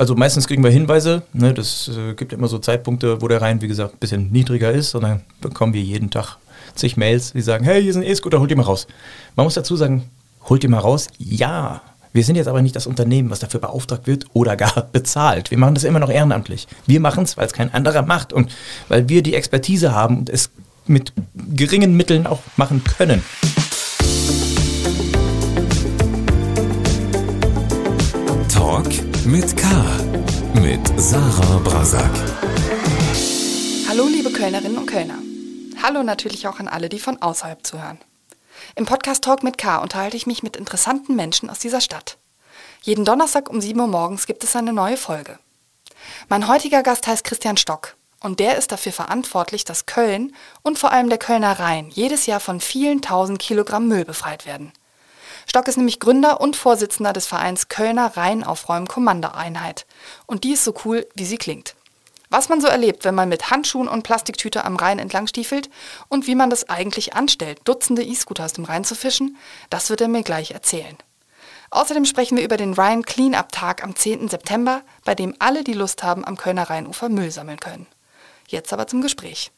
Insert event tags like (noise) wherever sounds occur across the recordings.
Also meistens kriegen wir Hinweise. Ne, das äh, gibt immer so Zeitpunkte, wo der Rhein, wie gesagt, ein bisschen niedriger ist. Und dann bekommen wir jeden Tag zig Mails, die sagen, hey, hier ist ein E-Scooter, holt die mal raus. Man muss dazu sagen, holt die mal raus. Ja, wir sind jetzt aber nicht das Unternehmen, was dafür beauftragt wird oder gar (laughs) bezahlt. Wir machen das immer noch ehrenamtlich. Wir machen es, weil es kein anderer macht und weil wir die Expertise haben und es mit geringen Mitteln auch machen können. Talk mit K. Mit Sarah Brasak. Hallo, liebe Kölnerinnen und Kölner. Hallo natürlich auch an alle, die von außerhalb zuhören. Im Podcast Talk mit K unterhalte ich mich mit interessanten Menschen aus dieser Stadt. Jeden Donnerstag um 7 Uhr morgens gibt es eine neue Folge. Mein heutiger Gast heißt Christian Stock und der ist dafür verantwortlich, dass Köln und vor allem der Kölner Rhein jedes Jahr von vielen tausend Kilogramm Müll befreit werden. Stock ist nämlich Gründer und Vorsitzender des Vereins Kölner Rheinaufräumen-Kommandoeinheit. Und die ist so cool, wie sie klingt. Was man so erlebt, wenn man mit Handschuhen und Plastiktüte am Rhein entlang stiefelt und wie man das eigentlich anstellt, Dutzende E-Scooter aus dem Rhein zu fischen, das wird er mir gleich erzählen. Außerdem sprechen wir über den Rhein Cleanup Tag am 10. September, bei dem alle, die Lust haben, am Kölner Rheinufer Müll sammeln können. Jetzt aber zum Gespräch.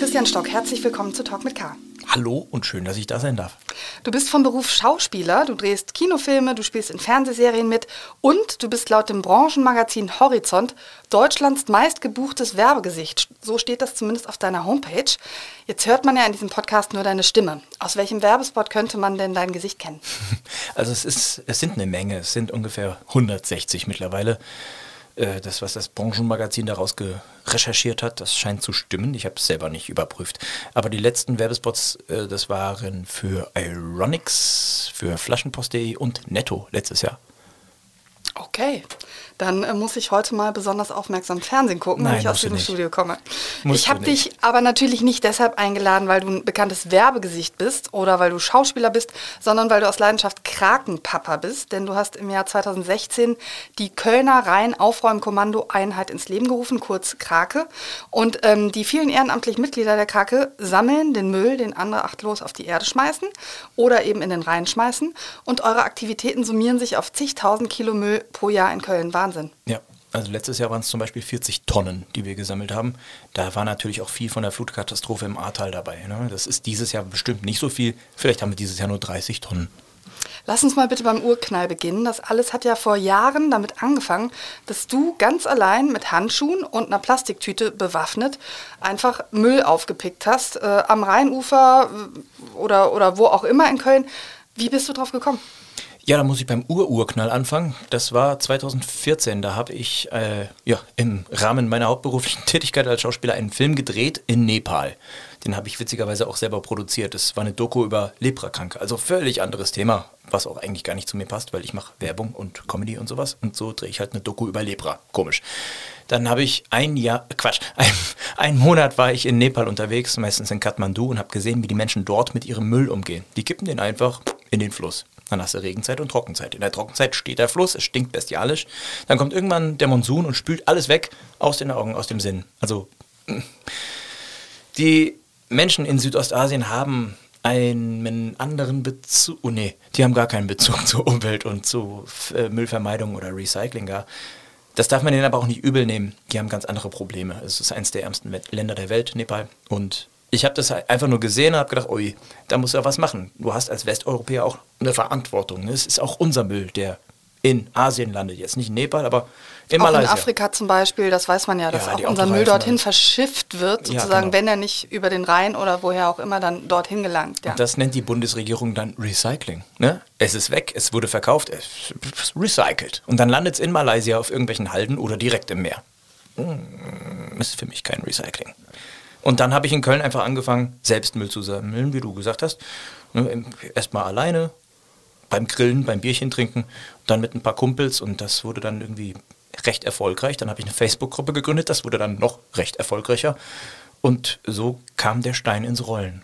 Christian Stock, herzlich willkommen zu Talk mit K. Hallo und schön, dass ich da sein darf. Du bist vom Beruf Schauspieler, du drehst Kinofilme, du spielst in Fernsehserien mit und du bist laut dem Branchenmagazin Horizont Deutschlands meistgebuchtes Werbegesicht. So steht das zumindest auf deiner Homepage. Jetzt hört man ja in diesem Podcast nur deine Stimme. Aus welchem Werbespot könnte man denn dein Gesicht kennen? (laughs) Also es, ist, es sind eine Menge, es sind ungefähr 160 mittlerweile. Äh, das, was das Branchenmagazin daraus recherchiert hat, das scheint zu stimmen. Ich habe es selber nicht überprüft. Aber die letzten Werbespots, äh, das waren für Ironics, für Flaschenpost.de und Netto letztes Jahr. Okay, dann äh, muss ich heute mal besonders aufmerksam Fernsehen gucken, Nein, wenn ich aus diesem nicht. Studio komme. Musst ich habe dich aber natürlich nicht deshalb eingeladen, weil du ein bekanntes Werbegesicht bist oder weil du Schauspieler bist, sondern weil du aus Leidenschaft Krakenpapa bist, denn du hast im Jahr 2016 die Kölner Rhein-Aufräumkommando-Einheit ins Leben gerufen, kurz Krake. Und ähm, die vielen ehrenamtlichen Mitglieder der Krake sammeln den Müll, den andere achtlos auf die Erde schmeißen oder eben in den Rhein schmeißen. Und eure Aktivitäten summieren sich auf zigtausend Kilo Müll pro Jahr in Köln. Wahnsinn. Ja, also letztes Jahr waren es zum Beispiel 40 Tonnen, die wir gesammelt haben. Da war natürlich auch viel von der Flutkatastrophe im Ahrtal dabei. Ne? Das ist dieses Jahr bestimmt nicht so viel. Vielleicht haben wir dieses Jahr nur 30 Tonnen. Lass uns mal bitte beim Urknall beginnen. Das alles hat ja vor Jahren damit angefangen, dass du ganz allein mit Handschuhen und einer Plastiktüte bewaffnet einfach Müll aufgepickt hast. Äh, am Rheinufer äh, oder, oder wo auch immer in Köln. Wie bist du drauf gekommen? Ja, da muss ich beim Ur-Urknall anfangen. Das war 2014. Da habe ich äh, ja, im Rahmen meiner hauptberuflichen (laughs) Tätigkeit als Schauspieler einen Film gedreht in Nepal. Den habe ich witzigerweise auch selber produziert. Das war eine Doku über Leprakranke. Also völlig anderes Thema, was auch eigentlich gar nicht zu mir passt, weil ich mache Werbung und Comedy und sowas. Und so drehe ich halt eine Doku über Lepra. Komisch. Dann habe ich ein Jahr, Quatsch, (laughs) ein, einen Monat war ich in Nepal unterwegs, meistens in Kathmandu, und habe gesehen, wie die Menschen dort mit ihrem Müll umgehen. Die kippen den einfach in den Fluss. Dann hast du Regenzeit und Trockenzeit. In der Trockenzeit steht der Fluss, es stinkt bestialisch. Dann kommt irgendwann der Monsun und spült alles weg aus den Augen, aus dem Sinn. Also die Menschen in Südostasien haben einen anderen Bezug, oh nee, die haben gar keinen Bezug (laughs) zur Umwelt und zu äh, Müllvermeidung oder Recycling gar. Das darf man denen aber auch nicht übel nehmen. Die haben ganz andere Probleme. Es ist eines der ärmsten Länder der Welt, Nepal. Und ich habe das einfach nur gesehen und habe gedacht, ui, da musst du ja was machen. Du hast als Westeuropäer auch eine Verantwortung. Es ist auch unser Müll, der in Asien landet. Jetzt nicht in Nepal, aber in auch in Malaysia. Afrika zum Beispiel, das weiß man ja, dass Ja, auch unser Müll dortin alles. verschifft wird, Ja, sozusagen, genau. wenn er nicht über den Rhein oder woher auch immer dann dorthin gelangt. Ja. Und das nennt die Bundesregierung dann Recycling. Ne? Es ist weg, es wurde verkauft, es recycelt. Und dann landet es in Malaysia auf irgendwelchen Halden oder direkt im Meer. Hm, ist für mich kein Recycling. Und dann habe ich in Köln einfach angefangen, selbst Müll zu sammeln, wie du gesagt hast. Ne, Erstmal alleine, beim Grillen, beim Bierchen trinken, dann mit ein paar Kumpels und das wurde dann irgendwie recht erfolgreich. Dann habe ich eine Facebook-Gruppe gegründet, das wurde dann noch recht erfolgreicher. Und so kam der Stein ins Rollen.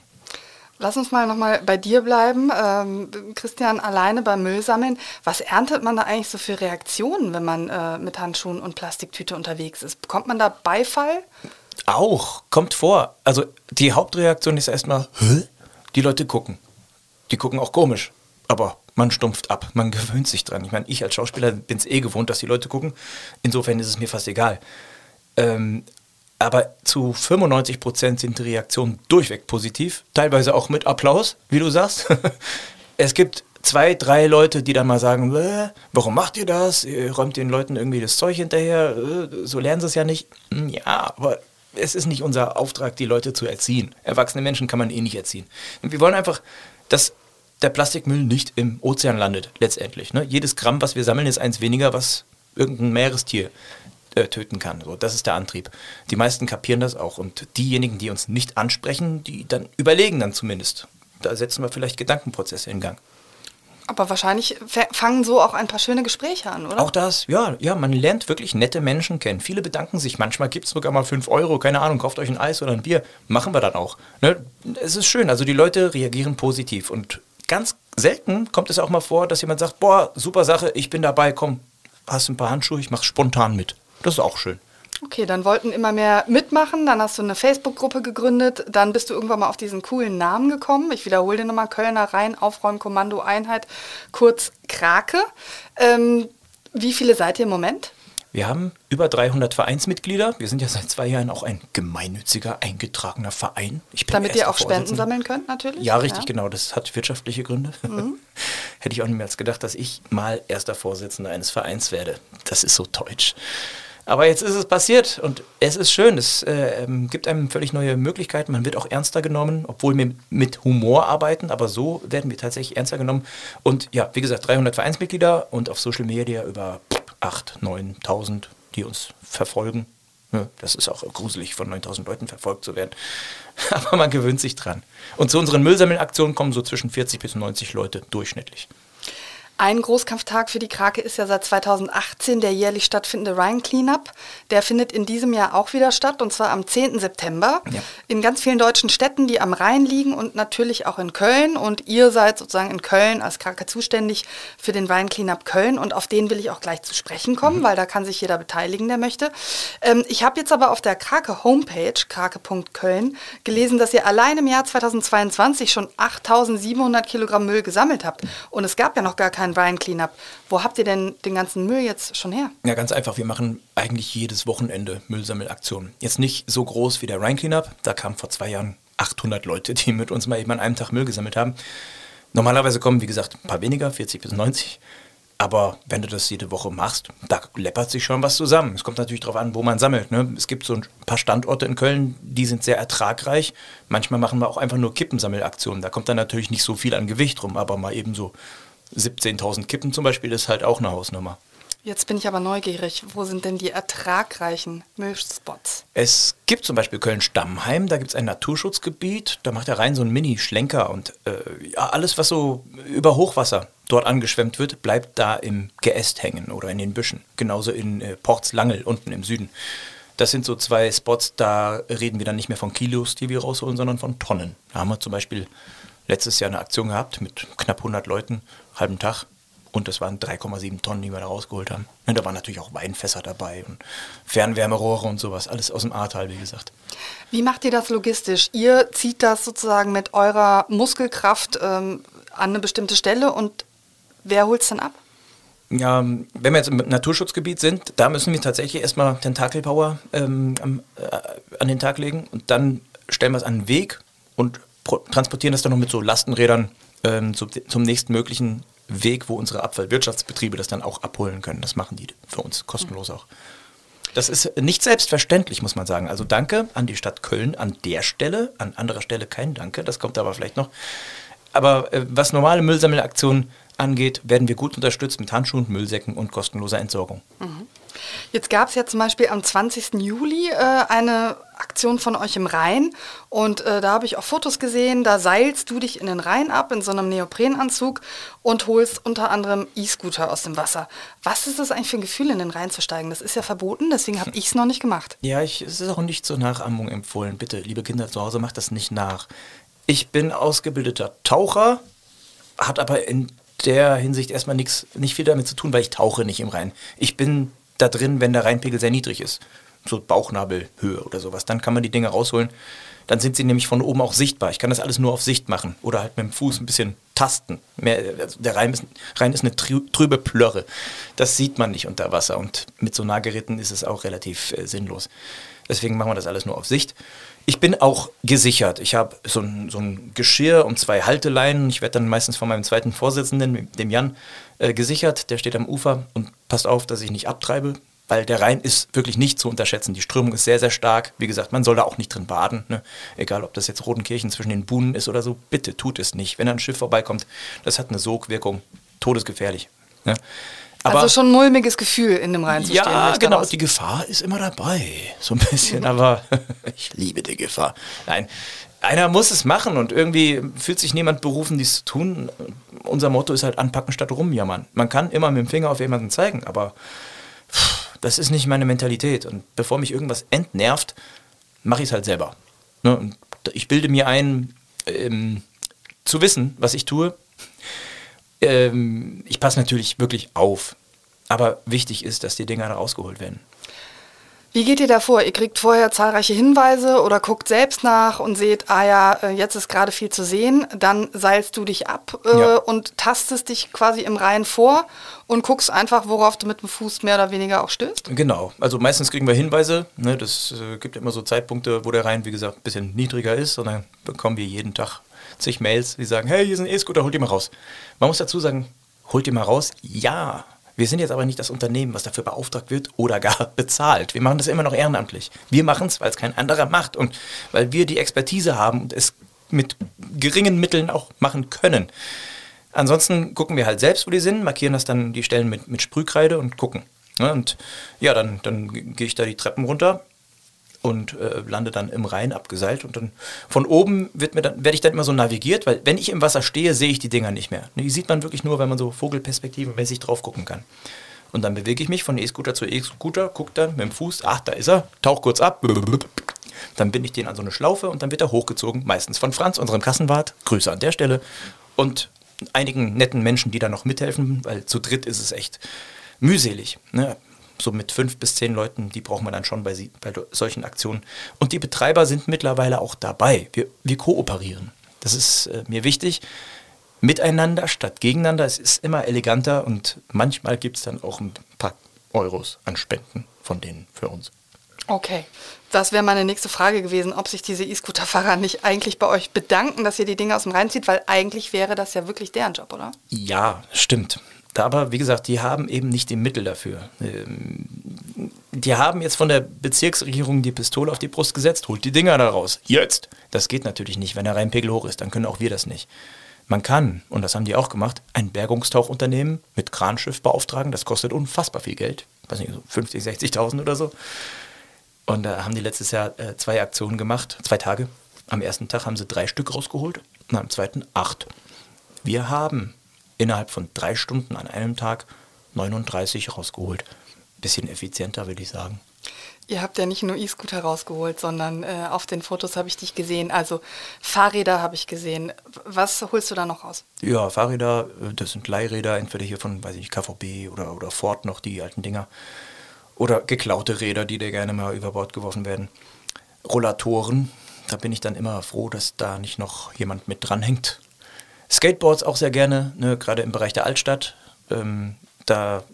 Lass uns mal nochmal bei dir bleiben. Ähm, Christian, alleine beim Müllsammeln. Was erntet man da eigentlich so für Reaktionen, wenn man äh, mit Handschuhen und Plastiktüte unterwegs ist? Bekommt man da Beifall? Auch, kommt vor. Also die Hauptreaktion ist erstmal, die Leute gucken. die gucken auch komisch. Aber man stumpft ab, man gewöhnt sich dran. Ich meine, ich als Schauspieler bin es eh gewohnt, dass die Leute gucken. Insofern ist es mir fast egal. Ähm, aber zu 95 Prozent sind die Reaktionen durchweg positiv, teilweise auch mit Applaus, wie du sagst. (laughs) es gibt zwei, drei Leute, die dann mal sagen, warum macht ihr das? Ihr räumt den Leuten irgendwie das Zeug hinterher, äh, so lernen sie es ja nicht. Hm, ja, aber es ist nicht unser Auftrag, die Leute zu erziehen. Erwachsene Menschen kann man eh nicht erziehen. Wir wollen einfach, dass der Plastikmüll nicht im Ozean landet, letztendlich. Ne? Jedes Gramm, was wir sammeln, ist eins weniger, was irgendein Meerestier äh, töten kann. So, das ist der Antrieb. Die meisten kapieren das auch. Und diejenigen, die uns nicht ansprechen, die dann überlegen dann zumindest. Da setzen wir vielleicht Gedankenprozesse in Gang. Aber wahrscheinlich fangen so auch ein paar schöne Gespräche an, oder? Auch das, ja, ja, man lernt wirklich nette Menschen kennen. Viele bedanken sich. Manchmal gibt es sogar mal 5 Euro, keine Ahnung, kauft euch ein Eis oder ein Bier. Machen wir dann auch. Ne? Es ist schön, also die Leute reagieren positiv. Und ganz selten kommt es auch mal vor, dass jemand sagt, boah, super Sache, ich bin dabei, komm, hast ein paar Handschuhe, ich mach's spontan mit. Das ist auch schön. Okay, dann wollten immer mehr mitmachen, dann hast du eine Facebook-Gruppe gegründet, dann bist du irgendwann mal auf diesen coolen Namen gekommen. Ich wiederhole den nochmal, Kölner Rhein Aufräumkommando Einheit, kurz Krake. Ähm, wie viele seid ihr im Moment? Wir haben über 300 Vereinsmitglieder. Wir sind ja seit zwei Jahren auch ein gemeinnütziger, eingetragener Verein. Damit ihr auch Spenden sammeln könnt, natürlich? Ja, richtig, ja. genau. Das hat wirtschaftliche Gründe. Mhm. (laughs) Hätte ich auch mehr gedacht, dass ich mal erster Vorsitzender eines Vereins werde. Das ist so deutsch. Aber jetzt ist es passiert und es ist schön. Es äh, ähm, gibt einem völlig neue Möglichkeiten. Man wird auch ernster genommen, obwohl wir mit Humor arbeiten, aber so werden wir tatsächlich ernster genommen. Und ja, wie gesagt, 300 Vereinsmitglieder und auf Social Media über 8.000, 9.000, die uns verfolgen. Das ist auch gruselig, von 9000 Leuten verfolgt zu werden. (laughs) Aber man gewöhnt sich dran. Und zu unseren Müllsammelaktionen kommen so zwischen 40 bis 90 Leute durchschnittlich. Ein Großkampftag für die Krake ist ja seit 2018 der jährlich stattfindende Rhine Cleanup. Der findet in diesem Jahr auch wieder statt und zwar am 10. September ja. in ganz vielen deutschen Städten, die am Rhein liegen und natürlich auch in Köln. Und ihr seid sozusagen in Köln als Krake zuständig für den Rhine Cleanup Köln und auf den will ich auch gleich zu sprechen kommen, mhm. weil da kann sich jeder beteiligen, der möchte. Ähm, ich habe jetzt aber auf der Krake Homepage, krake.köln, gelesen, dass ihr allein im Jahr 2022 schon 8700 Kilogramm Müll gesammelt habt. Und es gab ja noch gar keine kein Ryan Cleanup. Wo habt ihr denn den ganzen Müll jetzt schon her? Ja, ganz einfach. Wir machen eigentlich jedes Wochenende Müllsammelaktionen. Jetzt nicht so groß wie der Ryan Cleanup. Da kamen vor zwei Jahren 800 Leute, die mit uns mal eben an einem Tag Müll gesammelt haben. Normalerweise kommen, wie gesagt, ein paar weniger, 40 bis 90. Aber wenn du das jede Woche machst, da läppert sich schon was zusammen. Es kommt natürlich darauf an, wo man sammelt. Ne? Es gibt so ein paar Standorte in Köln, die sind sehr ertragreich. Manchmal machen wir auch einfach nur Kippensammelaktionen. Da kommt dann natürlich nicht so viel an Gewicht rum, aber mal eben so 17.000 Kippen zum Beispiel ist halt auch eine Hausnummer. Jetzt bin ich aber neugierig. Wo sind denn die ertragreichen Milchspots? Es gibt zum Beispiel Köln-Stammheim, da gibt es ein Naturschutzgebiet. Da macht er rein so einen Mini-Schlenker und äh, ja, alles, was so über Hochwasser dort angeschwemmt wird, bleibt da im Geäst hängen oder in den Büschen. Genauso in äh, Portslangel unten im Süden. Das sind so zwei Spots, da reden wir dann nicht mehr von Kilos, die wir rausholen, sondern von Tonnen. Da haben wir zum Beispiel letztes Jahr eine Aktion gehabt mit knapp 100 Leuten, halben Tag. Und das waren 3,7 Tonnen, die wir da rausgeholt haben. Und da waren natürlich auch Weinfässer dabei und Fernwärmerohre und sowas. Alles aus dem Ahrtal, wie gesagt. Wie macht ihr das logistisch? Ihr zieht das sozusagen mit eurer Muskelkraft ähm, an eine bestimmte Stelle und wer holt es dann ab? Ja, wenn wir jetzt im Naturschutzgebiet sind, da müssen wir tatsächlich erstmal Tentakelpower ähm, äh, an den Tag legen und dann stellen wir es an den Weg und transportieren das dann noch mit so Lastenrädern ähm, zu, zum nächsten möglichen Weg, wo unsere Abfallwirtschaftsbetriebe das dann auch abholen können. Das machen die für uns kostenlos auch. Das ist nicht selbstverständlich, muss man sagen. Also danke an die Stadt Köln an der Stelle, an anderer Stelle kein Danke, das kommt aber vielleicht noch. Aber äh, was normale Müllsammelaktionen angeht, werden wir gut unterstützt mit Handschuhen, Müllsäcken und kostenloser Entsorgung. Mhm. Jetzt gab es ja zum Beispiel am 20. Juli äh, eine Aktion von euch im Rhein und äh, da habe ich auch Fotos gesehen, da seilst du dich in den Rhein ab in so einem Neoprenanzug und holst unter anderem E-Scooter aus dem Wasser. Was ist das eigentlich für ein Gefühl, in den Rhein zu steigen? Das ist ja verboten, deswegen habe (laughs) ich es noch nicht gemacht. Ja, ich, es ist auch nicht zur Nachahmung empfohlen. Bitte, liebe Kinder zu Hause, macht das nicht nach. Ich bin ausgebildeter Taucher, hat aber in der Hinsicht erstmal nichts, nicht viel damit zu tun, weil ich tauche nicht im Rhein. Ich bin da drin, wenn der Rheinpegel sehr niedrig ist. so Bauchnabelhöhe oder sowas. Dann kann man die Dinge rausholen. Dann sind sie nämlich von oben auch sichtbar. Ich kann das alles nur auf Sicht machen oder halt mit dem Fuß ein bisschen tasten. Mehr, also der Rhein ist, Rhein ist eine trübe Plörre. Das sieht man nicht unter Wasser und mit Sonargeräten ist es auch relativ äh, sinnlos. Deswegen machen wir das alles nur auf Sicht. Ich bin auch gesichert. Ich habe so ein, so ein Geschirr und zwei Halteleinen. Ich werde dann meistens von meinem zweiten Vorsitzenden, dem Jan, äh, gesichert. Der steht am Ufer und passt auf, dass ich nicht abtreibe weil der Rhein ist wirklich nicht zu unterschätzen. Die Strömung ist sehr, sehr stark. Wie gesagt, man soll da auch nicht drin baden. Ne? Egal, ob das jetzt Rotenkirchen zwischen den Buhnen ist oder so, bitte tut es nicht. Wenn ein Schiff vorbeikommt, das hat eine Sogwirkung, todesgefährlich. Ne? Aber, also schon ein mulmiges Gefühl in dem zu ja, genau. Die Gefahr ist immer dabei. So ein bisschen, aber (laughs) ich liebe die Gefahr. Nein, einer muss es machen und irgendwie fühlt sich niemand berufen, dies zu tun. Unser Motto ist halt anpacken statt rumjammern. Man kann immer mit dem Finger auf jemanden zeigen, aber das ist nicht meine Mentalität. Und bevor mich irgendwas entnervt, mache ich es halt selber. Ne? ich bilde mir ein, ähm, zu wissen, was ich tue. Ähm, ich passe natürlich wirklich auf. Aber wichtig ist, dass die Dinger rausgeholt werden. Wie geht ihr da vor? Ihr kriegt vorher zahlreiche Hinweise oder guckt selbst nach und seht, ah ja, äh, jetzt ist gerade viel zu sehen. Dann seilst du dich ab äh, ja. und tastest dich quasi im Rhein vor und guckst einfach, worauf du mit dem Fuß mehr oder weniger auch stößt? Genau. Also meistens kriegen wir Hinweise. Ne? Das äh, gibt immer so Zeitpunkte, wo der Rhein, wie gesagt, ein bisschen niedriger ist. Und dann bekommen wir jeden Tag zig Mails, die sagen, hey, hier ist ein E-Scooter, holt die mal raus. Man muss dazu sagen, holt die mal raus. Ja, wir sind jetzt aber nicht das Unternehmen, was dafür beauftragt wird oder gar (laughs) bezahlt. Wir machen das immer noch ehrenamtlich. Wir machen es, weil es kein anderer macht und weil wir die Expertise haben und es mit geringen Mitteln auch machen können. Ansonsten gucken wir halt selbst, wo die sind, markieren das dann die Stellen mit, mit Sprühkreide und gucken. und ja, dann, dann gehe ich da die Treppen runter, und äh, lande dann im Rhein abgeseilt. Und dann von oben wird mir dann, werde ich dann immer so navigiert, weil wenn ich im Wasser stehe, sehe ich die Dinger nicht mehr. Die sieht man wirklich nur, wenn man so vogelperspektivenmäßig drauf gucken kann. Und dann bewege ich mich von E-Scooter zu E-Scooter, gucke dann mit dem Fuß, ach, da ist er, tauch kurz ab. Dann bin ich den an so eine Schlaufe und dann wird er hochgezogen, meistens von Franz, unserem Kassenwart. Grüße an der Stelle. Und einigen netten Menschen, die da noch mithelfen, weil zu dritt ist es echt mühselig. Ne? So mit fünf bis zehn Leuten, die braucht man dann schon bei, sie, bei solchen Aktionen. Und die Betreiber sind mittlerweile auch dabei. Wir, wir kooperieren. Das ist äh, mir wichtig. Miteinander statt gegeneinander. Es ist immer eleganter und manchmal gibt es dann auch ein paar Euros an Spenden von denen für uns. Okay, das wäre meine nächste Frage gewesen, ob sich diese E-Scooter-Fahrer nicht eigentlich bei euch bedanken, dass ihr die Dinge aus dem Rhein zieht, weil eigentlich wäre das ja wirklich deren Job, oder? Ja, stimmt. Aber wie gesagt, die haben eben nicht die Mittel dafür. Ähm, die haben jetzt von der Bezirksregierung die Pistole auf die Brust gesetzt, holt die Dinger da raus. Jetzt! Das geht natürlich nicht, wenn der Rheinpegel hoch ist, dann können auch wir das nicht. Man kann, und das haben die auch gemacht, ein Bergungstauchunternehmen mit Kranschiff beauftragen. Das kostet unfassbar viel Geld. Weiß nicht, so 50, 60.000 oder so. Und da haben die letztes Jahr äh, zwei Aktionen gemacht, zwei Tage. Am ersten Tag haben sie drei Stück rausgeholt und am zweiten acht. Wir haben innerhalb von drei Stunden an einem Tag 39 rausgeholt. Bisschen effizienter, würde ich sagen. Ihr habt ja nicht nur E-Scooter rausgeholt, sondern äh, auf den Fotos habe ich dich gesehen. Also Fahrräder habe ich gesehen. Was holst du da noch raus? Ja, Fahrräder, äh, das sind Leihräder, entweder hier von, weiß ich, KVB oder, oder Ford noch, die alten Dinger. Oder geklaute Räder, die dir gerne mal über Bord geworfen werden. Rollatoren, da bin ich dann immer froh, dass da nicht noch jemand mit dranhängt. Skateboards auch sehr gerne, ne, gerade im Bereich der Altstadt. Ähm, da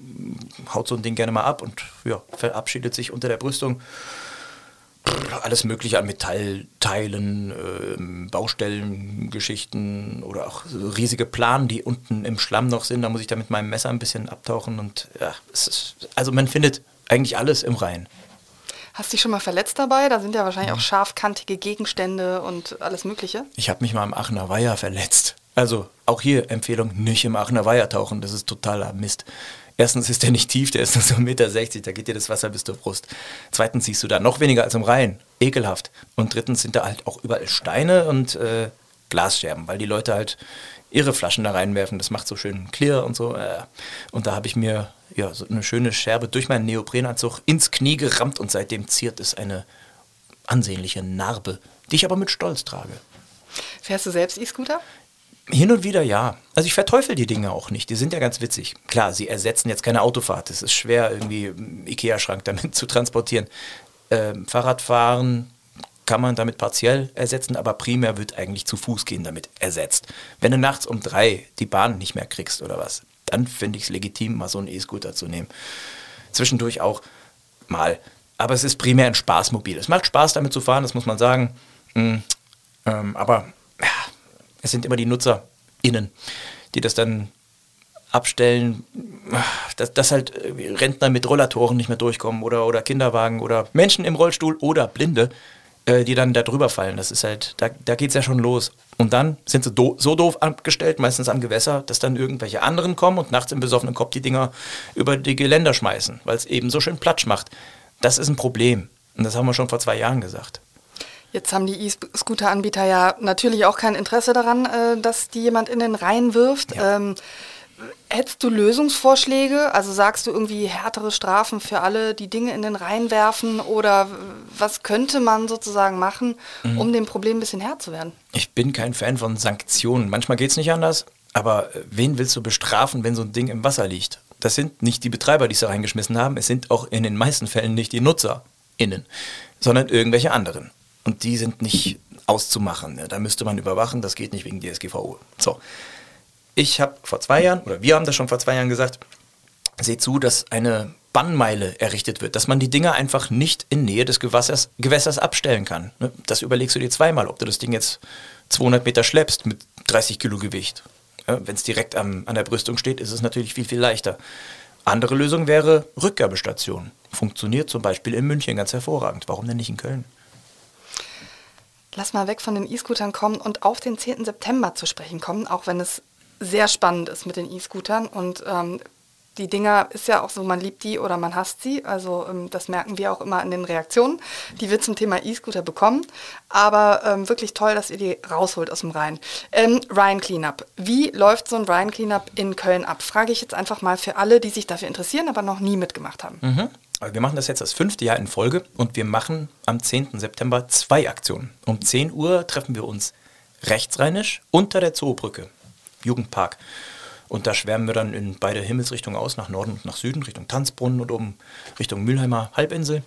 haut so ein Ding gerne mal ab und ja, verabschiedet sich unter der Brüstung. Alles Mögliche an Metallteilen, äh, Baustellengeschichten oder auch so riesige Planen, die unten im Schlamm noch sind. Da muss ich da mit meinem Messer ein bisschen abtauchen und ja, ist, also man findet eigentlich alles im Rhein. Hast du dich schon mal verletzt dabei? Da sind ja wahrscheinlich auch scharfkantige Gegenstände und alles Mögliche. Ich habe mich mal im Aachener Weiher verletzt. Also auch hier Empfehlung, nicht im Aachener Weiher tauchen, das ist totaler Mist. Erstens ist der nicht tief, der ist nur so 1,60 Meter, da geht dir das Wasser bis zur Brust. Zweitens siehst du da noch weniger als im Rhein, ekelhaft. Und drittens sind da halt auch überall Steine und äh, Glasscherben, weil die Leute halt ihre Flaschen da reinwerfen, das macht so schön clear und so. Äh. Und da habe ich mir ja, so eine schöne Scherbe durch meinen Neoprenanzug ins Knie gerammt und seitdem ziert es eine ansehnliche Narbe, die ich aber mit Stolz trage. Fährst du selbst E-Scooter? Hin und wieder ja. Also ich verteufel die Dinge auch nicht. Die sind ja ganz witzig. Klar, sie ersetzen jetzt keine Autofahrt. Es ist schwer, irgendwie Ikea-Schrank damit (laughs) zu transportieren. Ähm, Fahrradfahren kann man damit partiell ersetzen, aber primär wird eigentlich zu Fuß gehen damit ersetzt. Wenn du nachts um drei die Bahn nicht mehr kriegst oder was, dann finde ich es legitim, mal so einen E-Scooter zu nehmen. Zwischendurch auch mal. Aber es ist primär ein Spaßmobil. Es macht Spaß damit zu fahren, das muss man sagen. Mhm. Ähm, aber ja, es sind immer die NutzerInnen, die das dann abstellen, dass, dass halt Rentner mit Rollatoren nicht mehr durchkommen oder, oder Kinderwagen oder Menschen im Rollstuhl oder Blinde, äh, die dann da drüber fallen. Das ist halt, da, da geht es ja schon los. Und dann sind sie do so doof abgestellt, meistens am Gewässer, dass dann irgendwelche anderen kommen und nachts im besoffenen Kopf die Dinger über die Geländer schmeißen, weil es eben so schön Platsch macht. Das ist ein Problem. Und das haben wir schon vor zwei Jahren gesagt. Jetzt haben die E-Scooter-Anbieter ja natürlich auch kein Interesse daran, äh, dass die jemand in den Rhein wirft. Ja. Ähm, Hättest du Lösungsvorschläge? Also sagst du irgendwie härtere Strafen für alle, die Dinge in den Rhein werfen? Oder was könnte man sozusagen machen, mhm. um dem Problem ein bisschen Herr zu werden? Ich bin kein Fan von Sanktionen. Manchmal geht es nicht anders. Aber äh, wen willst du bestrafen, wenn so ein Ding im Wasser liegt? Das sind nicht die Betreiber, die es da reingeschmissen haben. Es sind auch in den meisten Fällen nicht die NutzerInnen, sondern irgendwelche anderen. Und die sind nicht auszumachen. Da müsste man überwachen. Das geht nicht wegen DSGVO. So ich habe vor zwei Jahren, oder wir haben das schon vor zwei Jahren gesagt, seht zu, dass eine Bannmeile errichtet wird, dass man die Dinger einfach nicht in Nähe des Gewässers, Gewässers abstellen kann. Ne? Das überlegst du dir zweimal, ob du das Ding jetzt 200 Meter schleppst mit 30 Kilo Gewicht. Wenn es direkt am, an der Brüstung steht, ist es natürlich viel, viel leichter. Andere Lösung wäre Rückgabestation. Funktioniert zum Beispiel in München ganz hervorragend. Warum denn nicht in Köln? Lass mal weg von den E-Scootern kommen und auf den 10. September zu sprechen kommen, auch wenn es sehr spannend ist mit den E-Scootern. Und ähm, die Dinger ist ja auch so, man liebt die oder man hasst sie. Also ähm, das merken wir auch immer in den Reaktionen, die wir zum Thema E-Scooter bekommen. Aber ähm, wirklich toll, dass ihr die rausholt aus dem Rhein. Ähm, Rhein Cleanup. Wie läuft so ein Rhein Cleanup in Köln ab? Frage ich jetzt einfach mal für alle, die sich dafür interessieren, aber noch nie mitgemacht haben. Mhm. Wir machen das jetzt das fünfte Jahr in Folge und wir machen am 10. September zwei Aktionen. Um 10 Uhr treffen wir uns rechtsrheinisch unter der Zoobrücke Jugendpark. Und da schwärmen wir dann in beide Himmelsrichtungen aus, nach Norden und nach Süden, Richtung Tanzbrunnen und oben Richtung Mülheimer Halbinsel.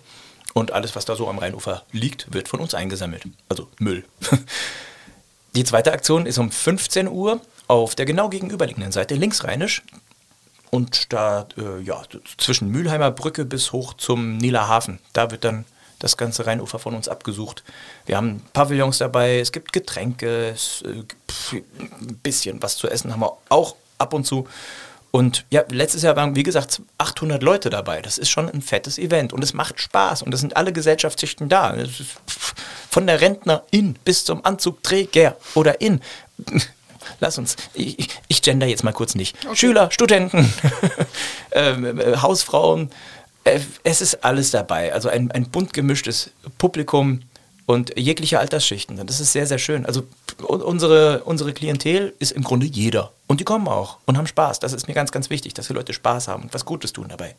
Und alles, was da so am Rheinufer liegt, wird von uns eingesammelt. Also Müll. (laughs) Die zweite Aktion ist um 15 Uhr auf der genau gegenüberliegenden Seite, linksrheinisch. Und da, äh, ja, zwischen Mülheimer Brücke bis hoch zum Nieler Hafen. Da wird dann das ganze Rheinufer von uns abgesucht. Wir haben Pavillons dabei, es gibt Getränke, es, äh, ein bisschen was zu essen haben wir auch ab und zu. Und ja, letztes Jahr waren, wie gesagt, 800 Leute dabei. Das ist schon ein fettes Event und es macht Spaß und es sind alle Gesellschaftsschichten da. von der Rentnerin bis zum Anzugträger oder in. Lass uns, ich, ich gender jetzt mal kurz nicht. Okay. Schüler, Studenten, (laughs) ähm, äh, Hausfrauen, äh, es ist alles dabei. Also ein, ein bunt gemischtes Publikum und jegliche Altersschichten. Das ist sehr, sehr schön. Also unsere, unsere Klientel ist im Grunde jeder. Und die kommen auch und haben Spaß. Das ist mir ganz, ganz wichtig, dass die Leute Spaß haben und was Gutes tun dabei.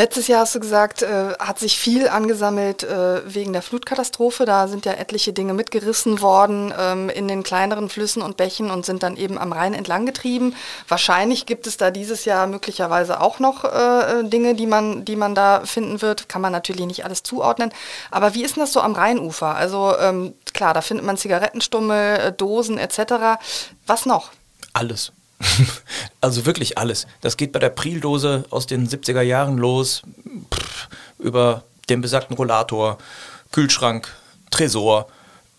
Letztes Jahr hast du gesagt, äh, hat sich viel angesammelt äh, wegen der Flutkatastrophe. Da sind ja etliche Dinge mitgerissen worden ähm, in den kleineren Flüssen und Bächen und sind dann eben am Rhein entlang getrieben. Wahrscheinlich gibt es da dieses Jahr möglicherweise auch noch äh, Dinge, die man, die man da finden wird. Kann man natürlich nicht alles zuordnen. Aber wie ist denn das so am Rheinufer? Also ähm, klar, da findet man Zigarettenstummel, äh, Dosen etc. Was noch? Alles. (laughs) also wirklich alles. Das geht bei der Prildose aus den 70er Jahren los, pff, über den besagten Rollator, Kühlschrank, Tresor.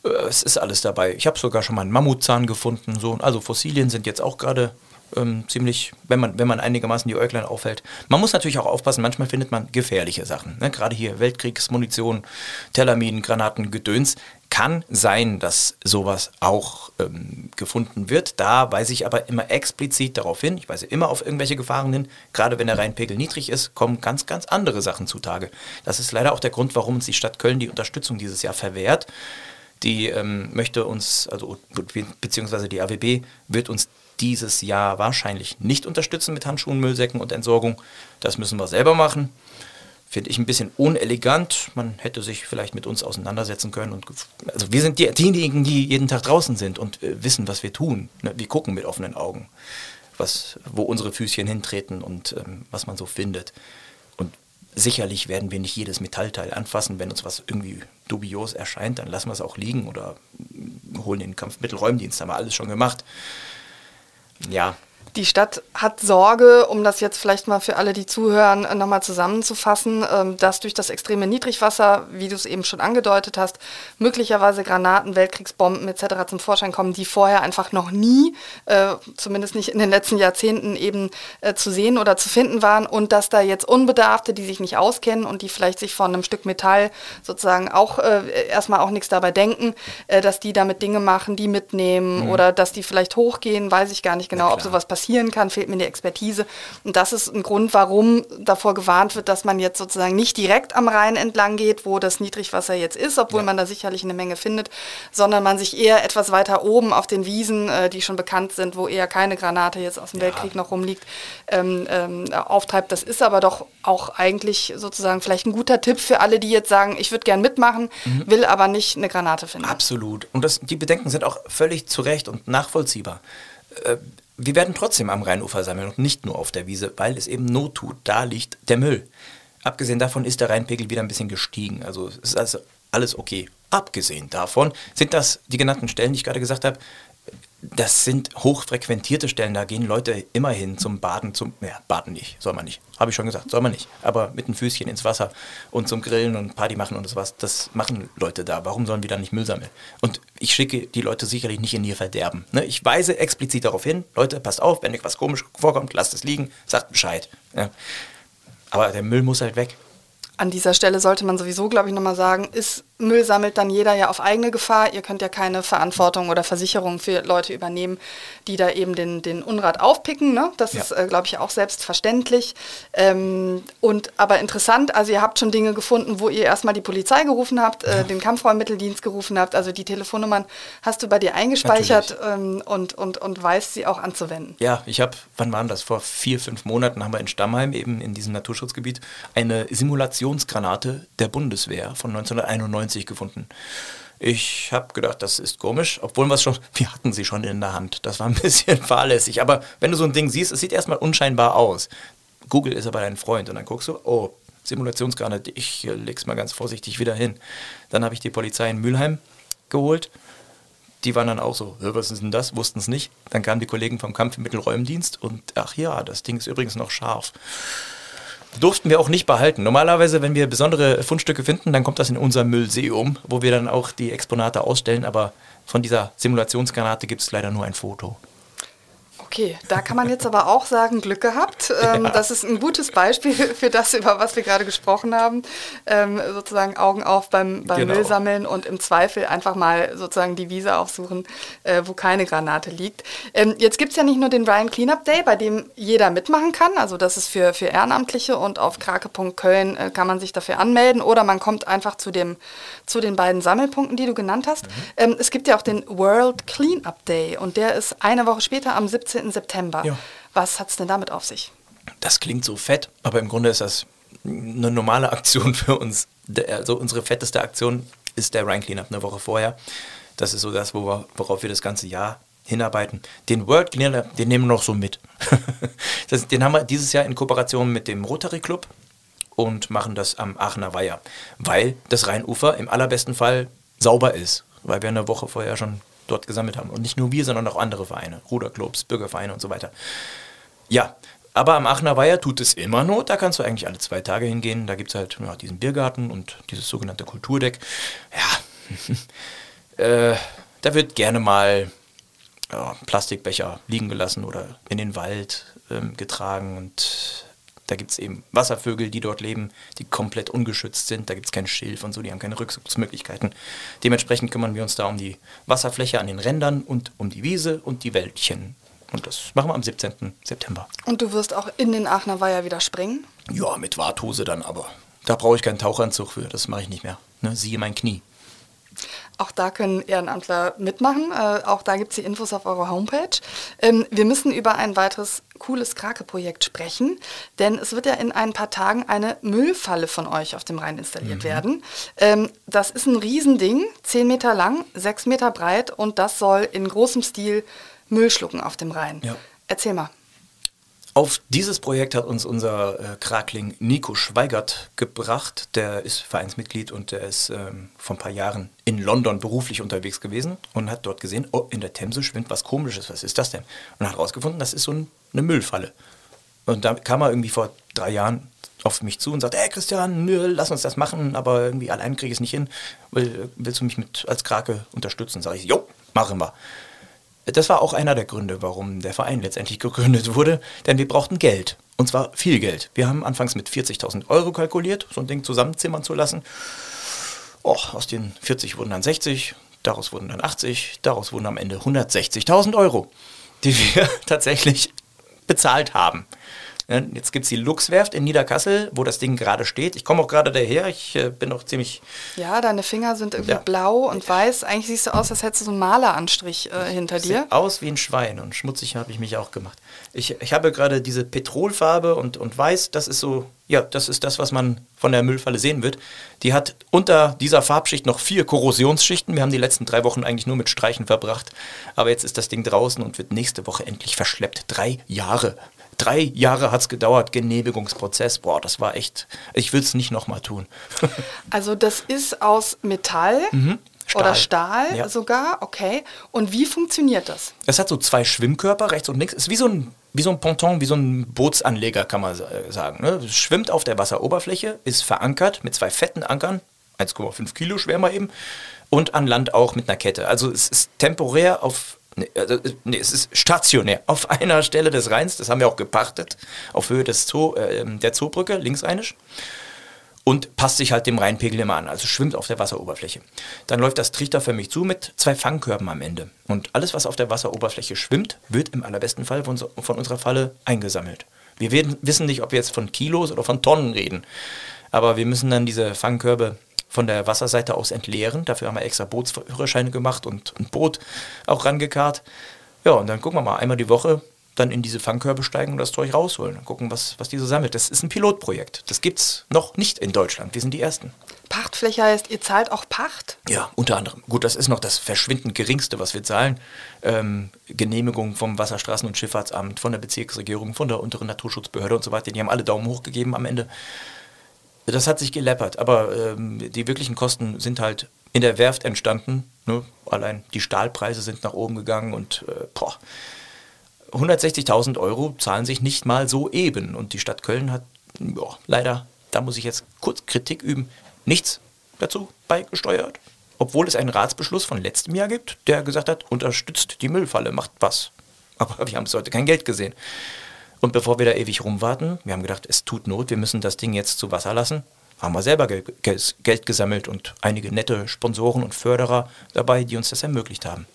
Äh, es ist alles dabei. Ich habe sogar schon mal einen Mammutzahn gefunden. So. Also Fossilien sind jetzt auch gerade ähm, ziemlich, wenn man, wenn man einigermaßen die Äuglein aufhält. Man muss natürlich auch aufpassen, manchmal findet man gefährliche Sachen. Ne? Gerade hier Weltkriegsmunition, Telamin, Granaten, Gedöns. Kann sein, dass sowas auch ähm, gefunden wird. Da weise ich aber immer explizit darauf hin. Ich weise immer auf irgendwelche Gefahren hin. Gerade wenn der Rheinpegel niedrig ist, kommen ganz, ganz andere Sachen zutage. Das ist leider auch der Grund, warum uns die Stadt Köln die Unterstützung dieses Jahr verwehrt. Die ähm, möchte uns, also beziehungsweise die AWB wird uns dieses Jahr wahrscheinlich nicht unterstützen mit Handschuhen, Müllsäcken und Entsorgung. Das müssen wir selber machen. Finde ich ein bisschen unelegant. Man hätte sich vielleicht mit uns auseinandersetzen können. Und, also wir sind die, diejenigen, die jeden Tag draußen sind und äh, wissen, was wir tun. Ne? Wir gucken mit offenen Augen, was, wo unsere Füßchen hintreten und ähm, was man so findet. Und Sicherlich werden wir nicht jedes Metallteil anfassen. Wenn uns was irgendwie dubios erscheint, dann lassen wir es auch liegen oder holen den Kampfmittelräumdienst. Haben wir alles schon gemacht. Ja, die Stadt hat Sorge, um das jetzt vielleicht mal für alle, die zuhören, nochmal zusammenzufassen, ähm, dass durch das extreme Niedrigwasser, wie du es eben schon angedeutet hast, möglicherweise Granaten, Weltkriegsbomben etc. zum Vorschein kommen, die vorher einfach noch nie, äh, zumindest nicht in den letzten Jahrzehnten eben äh, zu sehen oder zu finden waren und dass da jetzt Unbedarfte, die sich nicht auskennen und die vielleicht sich von einem Stück Metall sozusagen auch äh, erstmal auch nichts dabei denken, dass die damit Dinge machen, die mitnehmen mhm. oder dass die vielleicht hochgehen, weiß ich gar nicht genau, ob sowas passiert passieren kann, fehlt mir die Expertise. Und das ist ein Grund, warum davor gewarnt wird, dass man jetzt sozusagen nicht direkt am Rhein entlang geht, wo das Niedrigwasser jetzt ist, obwohl ja. man da sicherlich eine Menge findet, sondern man sich eher etwas weiter oben auf den Wiesen, äh, die schon bekannt sind, wo eher keine Granate jetzt aus dem ja. Weltkrieg noch rumliegt, ähm, ähm, auftreibt. Das ist aber doch auch eigentlich sozusagen vielleicht ein guter Tipp für alle, die jetzt sagen, ich würde gern mitmachen, mhm. will aber nicht eine Granate finden. Absolut. Und das, die Bedenken sind auch völlig zu Recht und nachvollziehbar. Äh, wir werden trotzdem am Rheinufer sammeln und nicht nur auf der Wiese, weil es eben Not tut. Da liegt der Müll. Abgesehen davon ist der Rheinpegel wieder ein bisschen gestiegen. Also es ist also alles okay. Abgesehen davon sind das die genannten Stellen, die ich gerade gesagt habe, das sind hochfrequentierte Stellen, da gehen Leute immer hin zum Baden, zum, ja, Baden nicht, soll man nicht, habe ich schon gesagt, soll man nicht, aber mit den Füßchen ins Wasser und zum Grillen und Party machen und sowas, das machen Leute da, warum sollen wir da nicht Müll sammeln? Und ich schicke die Leute sicherlich nicht in ihr Verderben. Ne? Ich weise explizit darauf hin, Leute, passt auf, wenn euch was komisch vorkommt, lasst es liegen, sagt Bescheid. Ja? Aber der Müll muss halt weg. An dieser Stelle sollte man sowieso, glaube ich, nochmal sagen, ist Müll sammelt dann jeder ja auf eigene Gefahr. Ihr könnt ja keine Verantwortung oder Versicherung für Leute übernehmen, die da eben den, den Unrat aufpicken. Ne? Das ja. ist, äh, glaube ich, auch selbstverständlich. Ähm, und aber interessant, also ihr habt schon Dinge gefunden, wo ihr erstmal die Polizei gerufen habt, äh, den Kampfräummitteldienst gerufen habt. Also die Telefonnummern hast du bei dir eingespeichert ähm, und, und, und weißt sie auch anzuwenden. Ja, ich habe, wann waren das? Vor vier, fünf Monaten haben wir in Stammheim, eben in diesem Naturschutzgebiet, eine Simulationsgranate der Bundeswehr von 1991 1990 gefunden. Ich habe gedacht, das ist komisch, obwohl wir schon, (laughs) wir hatten sie schon in der Hand. Das war ein (laughs) bisschen fahrlässig. Aber wenn du so ein Ding siehst, es sieht erstmal unscheinbar aus. Google ist aber dein Freund und dann guckst du, oh, Simulationsgranate, ich leg's mal ganz vorsichtig wieder hin. Dann habe ich die Polizei in Mülheim geholt. Die waren dann auch so, was ist denn das? Wussten es nicht. Dann kamen die Kollegen vom Kampfmittelräumdienst und ach ja, das Ding ist übrigens noch scharf durften wir auch nicht behalten. Normalerweise, wenn wir besondere Fundstücke finden, dann kommt das in unser Museum, wo wir dann auch die Exponate ausstellen. Aber von dieser Simulationsgranate gibt es leider nur ein Foto. Okay, da kann man jetzt aber auch sagen, Glück gehabt. Ähm, ja. Das ist ein gutes Beispiel (laughs) für das, über was wir gerade gesprochen haben. Ähm, sozusagen Augen auf beim, beim genau. Müllsammeln und im Zweifel einfach mal sozusagen die Wiese aufsuchen, äh, wo keine Granate liegt. Ähm, jetzt gibt es ja nicht nur den Ryan Cleanup Day, bei dem jeder mitmachen kann. Also das ist für, für Ehrenamtliche und auf krake.köln äh, kann man sich dafür anmelden oder man kommt einfach zu, dem, zu den beiden Sammelpunkten, die du genannt hast. Mhm. Ähm, es gibt ja auch den World Cleanup Day und der ist eine Woche später am 17. 19. September. Ja. Was hat es denn damit auf sich? Das klingt so fett, aber im Grunde ist das eine normale Aktion für uns. Also unsere fetteste Aktion ist der Rhine Cleanup eine Woche vorher. Das ist so das, worauf wir das ganze Jahr hinarbeiten. Den World Cleanup, den nehmen wir noch so mit. (laughs) das, den haben wir dieses Jahr in Kooperation mit dem Rotary Club und machen das am Aachener Weiher, weil das Rheinufer im allerbesten Fall sauber ist, weil wir eine Woche vorher schon dort gesammelt haben. Und nicht nur wir, sondern auch andere Vereine, Ruderclubs, Bürgervereine und so weiter. Ja, aber am Aachener Weiher tut es immer Not. Da kannst du eigentlich alle zwei Tage hingehen. Da gibt es halt ja, diesen Biergarten und dieses sogenannte Kulturdeck. Ja, (laughs) äh, da wird gerne mal ja, Plastikbecher liegen gelassen oder in den Wald ähm, getragen und da gibt es eben Wasservögel, die dort leben, die komplett ungeschützt sind. Da gibt es kein Schilf und so, die haben keine Rückzugsmöglichkeiten. Dementsprechend kümmern wir uns da um die Wasserfläche an den Rändern und um die Wiese und die Wäldchen. Und das machen wir am 17. September. Und du wirst auch in den Aachener Weiher wieder springen? Ja, mit Warthose dann aber. Da brauche ich keinen Tauchanzug für, das mache ich nicht mehr. Ne, siehe mein Knie. Auch da können Ehrenamtler mitmachen. Äh, auch da gibt es die Infos auf eurer Homepage. Ähm, wir müssen über ein weiteres cooles Krake-Projekt sprechen, denn es wird ja in ein paar Tagen eine Müllfalle von euch auf dem Rhein installiert mhm. werden. Ähm, das ist ein Riesending, 10 Meter lang, 6 Meter breit und das soll in großem Stil Müll schlucken auf dem Rhein. Ja. Erzähl mal. Auf dieses Projekt hat uns unser äh, Krakling Nico Schweigert gebracht. Der ist Vereinsmitglied und der ist ähm, vor ein paar Jahren in London beruflich unterwegs gewesen und hat dort gesehen, oh, in der Themse schwimmt was komisches, was ist das denn? Und hat herausgefunden, das ist so ein, eine Müllfalle. Und da kam er irgendwie vor drei Jahren auf mich zu und sagt, hey Christian, nö, lass uns das machen, aber irgendwie allein kriege ich es nicht hin. Will, willst du mich mit als Krake unterstützen? Sag ich, jo, machen wir. Das war auch einer der Gründe, warum der Verein letztendlich gegründet wurde, denn wir brauchten Geld. Und zwar viel Geld. Wir haben anfangs mit 40.000 Euro kalkuliert, so ein Ding zusammenzimmern zu lassen. Oh, aus den 40 wurden dann 60, daraus wurden dann 80, daraus wurden am Ende 160.000 Euro, die wir (laughs) tatsächlich bezahlt haben. Jetzt gibt es die Luxwerft in Niederkassel, wo das Ding gerade steht. Ich komme auch gerade daher, ich äh, bin auch ziemlich. Ja, deine Finger sind irgendwie ja. blau und weiß. Eigentlich siehst du aus, als hättest du so einen Maleranstrich äh, hinter dir. Sieht aus wie ein Schwein und schmutzig habe ich mich auch gemacht. Ich, ich habe gerade diese Petrolfarbe und, und weiß, das ist so, ja, das ist das, was man von der Müllfalle sehen wird. Die hat unter dieser Farbschicht noch vier Korrosionsschichten. Wir haben die letzten drei Wochen eigentlich nur mit Streichen verbracht. Aber jetzt ist das Ding draußen und wird nächste Woche endlich verschleppt. Drei Jahre drei Jahre hat es gedauert, Genehmigungsprozess. Boah, das war echt, ich will es nicht nochmal tun. (laughs) also das ist aus Metall. Mhm. Stahl. Oder Stahl ja. sogar, okay. Und wie funktioniert das? Es hat so zwei Schwimmkörper, rechts und links. Es ist wie so ein, wie so ein Ponton, wie so ein Bootsanleger, kann man sagen. Ne? Es schwimmt auf der Wasseroberfläche, ist verankert mit zwei fetten Ankern, 1,5 Kilo schwer mal eben, und an Land auch mit einer Kette. Also es ist temporär auf Nee, also, nee, es ist stationär. (laughs) Auf einer Stelle des Rheins, das haben wir auch gepachtet, auf Höhe des Zoo, äh, der Zoobrücke, linksrheinisch. Und passt sich halt dem Rheinpegel immer an, also schwimmt auf der Wasseroberfläche. Dann läuft das Trichter für mich zu mit zwei Fangkörben am Ende. Und alles, was auf der Wasseroberfläche schwimmt, wird im allerbesten Fall von, von unserer Falle eingesammelt. Wir werden, wissen nicht, ob wir jetzt von Kilos oder von Tonnen reden. Aber wir müssen dann diese Fangkörbe von der Wasserseite aus entleeren. Dafür haben wir extra Bootsführerscheine gemacht und ein Boot auch rangekarrt. Ja, und dann gucken wir mal einmal die Woche dann in diese Fangkörbe steigen und das Zeug rausholen und gucken, was, was die so sammelt. Das ist ein Pilotprojekt. Das gibt es noch nicht in Deutschland. Wir sind die Ersten. Pachtfläche heißt, ihr zahlt auch Pacht? Ja, unter anderem. Gut, das ist noch das verschwindend geringste, was wir zahlen. Ähm, Genehmigung vom Wasserstraßen- und Schifffahrtsamt, von der Bezirksregierung, von der unteren Naturschutzbehörde und so weiter. Die haben alle Daumen hoch gegeben am Ende. Das hat sich geleppert, aber ähm, die wirklichen Kosten sind halt in der Werft entstanden. Ne? Allein die Stahlpreise sind nach oben gegangen und äh, 160.000 Euro zahlen sich nicht mal so eben. Und die Stadt Köln hat ja, leider, da muss ich jetzt kurz Kritik üben, nichts dazu beigesteuert. Obwohl es einen Ratsbeschluss von letztem Jahr gibt, der gesagt hat, unterstützt die Müllfalle, macht was. Aber (laughs) wir haben bis heute kein Geld gesehen. Und bevor wir da ewig rumwarten, wir haben gedacht, es tut Not, wir müssen das Ding jetzt zu Wasser lassen, haben wir selber Geld, Geld gesammelt und einige nette Sponsoren und Förderer dabei, die uns das ermöglicht haben.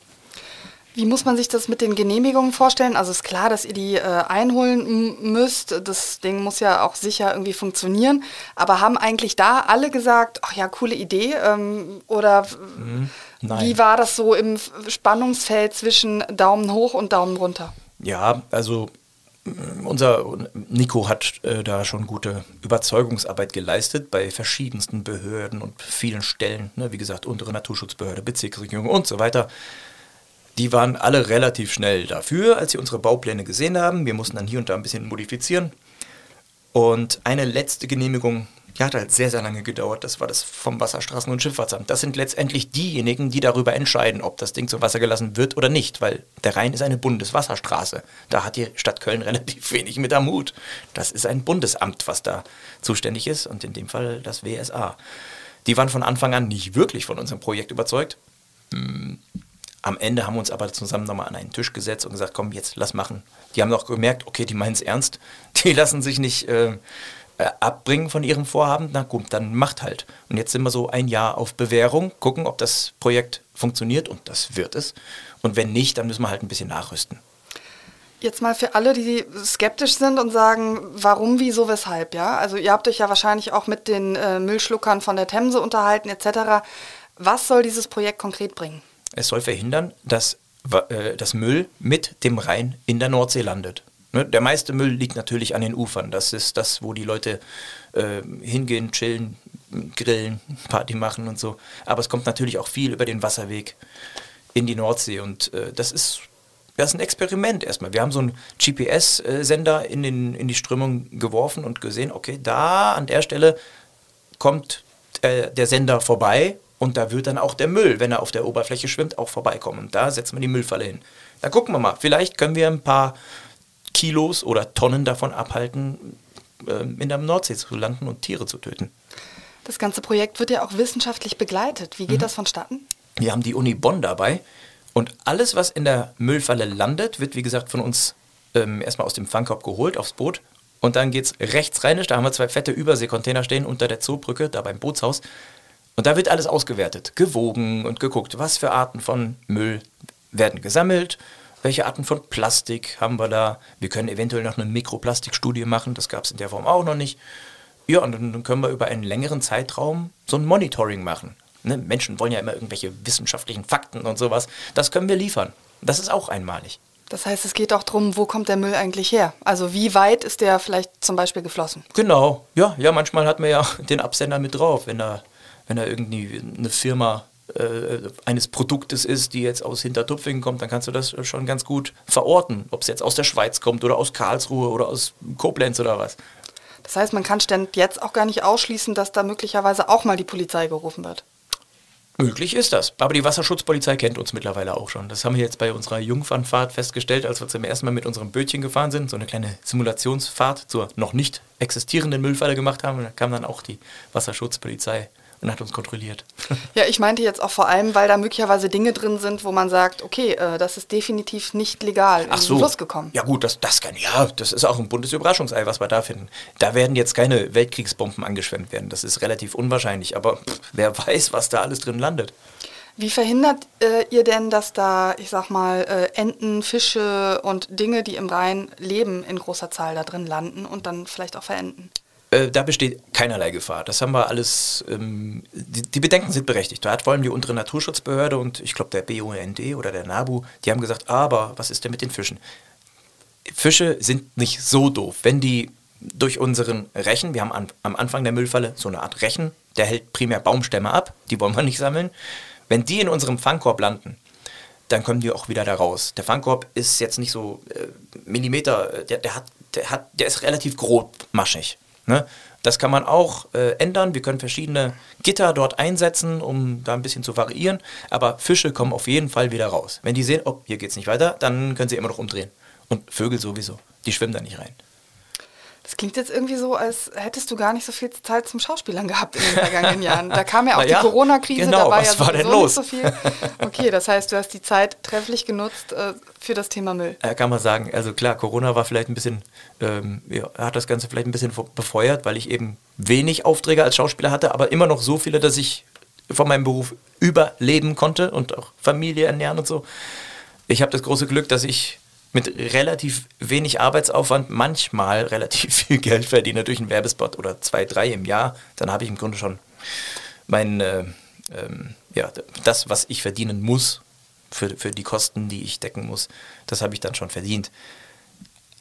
Wie muss man sich das mit den Genehmigungen vorstellen? Also ist klar, dass ihr die äh, einholen müsst. Das Ding muss ja auch sicher irgendwie funktionieren. Aber haben eigentlich da alle gesagt, ach ja, coole Idee? Ähm, oder mhm, wie war das so im Spannungsfeld zwischen Daumen hoch und Daumen runter? Ja, also unser Nico hat äh, da schon gute Überzeugungsarbeit geleistet bei verschiedensten Behörden und vielen Stellen, ne, wie gesagt, untere Naturschutzbehörde, Bezirksregierung und so weiter. Die waren alle relativ schnell dafür, als sie unsere Baupläne gesehen haben. Wir mussten dann hier und da ein bisschen modifizieren. Und eine letzte Genehmigung die hat halt sehr, sehr lange gedauert. Das war das vom Wasserstraßen- und Schifffahrtsamt. Das sind letztendlich diejenigen, die darüber entscheiden, ob das Ding zu Wasser gelassen wird oder nicht, weil der Rhein ist eine Bundeswasserstraße. Da hat die Stadt Köln (laughs) relativ wenig mit am Hut. Das ist ein Bundesamt, was da zuständig ist und in dem Fall das WSA. Die waren von Anfang an nicht wirklich von unserem Projekt überzeugt. Hm. Am Ende haben wir uns aber zusammen nochmal an einen Tisch gesetzt und gesagt, komm, jetzt lass machen. Die haben noch gemerkt, okay, die meinen es ernst. Die (laughs) lassen sich nicht äh, abbringen von ihrem Vorhaben, na gut, dann macht halt. Und jetzt sind wir so ein Jahr auf Bewährung, gucken, ob das Projekt funktioniert und das wird es. Und wenn nicht, dann müssen wir halt ein bisschen nachrüsten. Jetzt mal für alle, die skeptisch sind und sagen, warum, wieso, weshalb, ja? Also ihr habt euch ja wahrscheinlich auch mit den äh, Müllschluckern von der Themse unterhalten etc. Was soll dieses Projekt konkret bringen? Es soll verhindern, dass äh, das Müll mit dem Rhein in der Nordsee landet. Ne? Der meiste Müll liegt natürlich an den Ufern. Das ist das, wo die Leute äh, hingehen, chillen, grillen, (laughs) Party machen und so. Aber es kommt natürlich auch viel über den Wasserweg in die Nordsee. Und äh, das ist das ist ein Experiment erstmal. Wir haben so einen GPS-Sender in, den, in die Strömung geworfen und gesehen, okay, da an der Stelle kommt äh, der Sender vorbei und da wird dann auch der Müll, wenn er auf der Oberfläche schwimmt, auch vorbeikommen. Und da setzen wir die Müllfalle hin. Da gucken wir mal, vielleicht können wir ein paar Kilos oder Tonnen davon abhalten, äh, in der Nordsee zu landen und Tiere zu töten. Das ganze Projekt wird ja auch wissenschaftlich begleitet. Wie geht mhm. das vonstatten? Wir haben die Uni Bonn dabei und alles, was in der Müllfalle landet, wird wie gesagt von uns ähm, erstmal aus dem Fangkorb geholt aufs Boot und dann geht es rechts rein. Da haben wir zwei fette Überseekontainer stehen unter der Zoobrücke, da beim Bootshaus. Und da wird alles ausgewertet, gewogen und geguckt, was für Arten von Müll werden gesammelt, welche Arten von Plastik haben wir da. Wir können eventuell noch eine Mikroplastikstudie machen, das gab es in der Form auch noch nicht. Ja, und dann können wir über einen längeren Zeitraum so ein Monitoring machen. Ne? Menschen wollen ja immer irgendwelche wissenschaftlichen Fakten und sowas. Das können wir liefern. Das ist auch einmalig. Das heißt, es geht auch darum, wo kommt der Müll eigentlich her? Also wie weit ist der vielleicht zum Beispiel geflossen? Genau, ja, ja, manchmal hat man ja (laughs) den Absender mit drauf, wenn da wenn da irgendwie eine Firma äh, eines Produktes ist, die jetzt aus Hintertupfingen kommt, dann kannst du das schon ganz gut verorten, ob es jetzt aus der Schweiz kommt oder aus Karlsruhe oder aus Koblenz oder was. Das heißt, man kann stand jetzt auch gar nicht ausschließen, dass da möglicherweise auch mal die Polizei gerufen wird. Möglich ist das. Aber die Wasserschutzpolizei kennt uns mittlerweile auch schon. Das haben wir jetzt bei unserer Jungfernfahrt festgestellt, als wir zum ersten Mal mit unserem Bötchen gefahren sind, so eine kleine Simulationsfahrt zur noch nicht existierenden Müllfalle gemacht haben. Und da kam dann auch die Wasserschutzpolizei und hat uns kontrolliert. (laughs) Ja, ich meinte jetzt auch vor allem, weil da möglicherweise Dinge drin sind, wo man sagt, okay, äh, das ist definitiv nicht legal in Ach so. den Fluss gekommen. Ja gut, das, das kann, ja, das ist auch ein buntes Überraschungsei, was wir da finden. Da werden jetzt keine Weltkriegsbomben angeschwemmt werden. Das ist relativ unwahrscheinlich, aber pff, wer weiß, was da alles drin landet. Wie verhindert äh, ihr denn, dass da, ich sag mal, äh, Enten, Fische und Dinge, die im Rhein leben, in großer Zahl da drin landen und dann vielleicht auch verenden? Äh, da besteht keinerlei Gefahr. Das haben wir alles, ähm, die, die, Bedenken sind berechtigt. Da hat vor allem die untere Naturschutzbehörde und ich glaube der BUND oder der NABU, die haben gesagt, aber was ist denn mit den Fischen? Fische sind nicht so doof. Wenn die durch unseren Rechen, wir haben an, am Anfang der Müllfalle so eine Art Rechen, der hält primär Baumstämme ab, die wollen wir nicht sammeln. Wenn die in unserem Fangkorb landen, dann kommen die auch wieder da raus. Der Fangkorb ist jetzt nicht so äh, Millimeter, der, der, hat, der, hat, der ist relativ grobmaschig. Ne? Das kann man auch äh, ändern. Wir können verschiedene Gitter dort einsetzen, um da ein bisschen zu variieren. Aber Fische kommen auf jeden Fall wieder raus. Wenn die sehen, oh, hier geht es nicht weiter, dann können sie immer noch umdrehen. Und Vögel sowieso. Die schwimmen da nicht rein. Das klingt jetzt irgendwie so, als hättest du gar nicht so viel Zeit zum Schauspielern gehabt in den vergangenen Jahren. Da kam ja auch ja, die Corona-Krise, genau, da war was ja war denn los? nicht so viel. Okay, das heißt, du hast die Zeit trefflich genutzt äh, für das Thema Müll. Ja, kann man sagen. Also klar, Corona war vielleicht ein bisschen, ähm, ja, hat das Ganze vielleicht ein bisschen befeuert, weil ich eben wenig Aufträge als Schauspieler hatte, aber immer noch so viele, dass ich von meinem Beruf überleben konnte und auch Familie ernähren und so. Ich habe das große Glück, dass ich mit relativ wenig Arbeitsaufwand manchmal relativ (laughs) viel Geld verdiene durch einen Werbespot oder zwei, drei im Jahr, dann habe ich im Grunde schon mein, äh, ähm, ja, das, was ich verdienen muss für, für die Kosten, die ich decken muss, das habe ich dann schon verdient.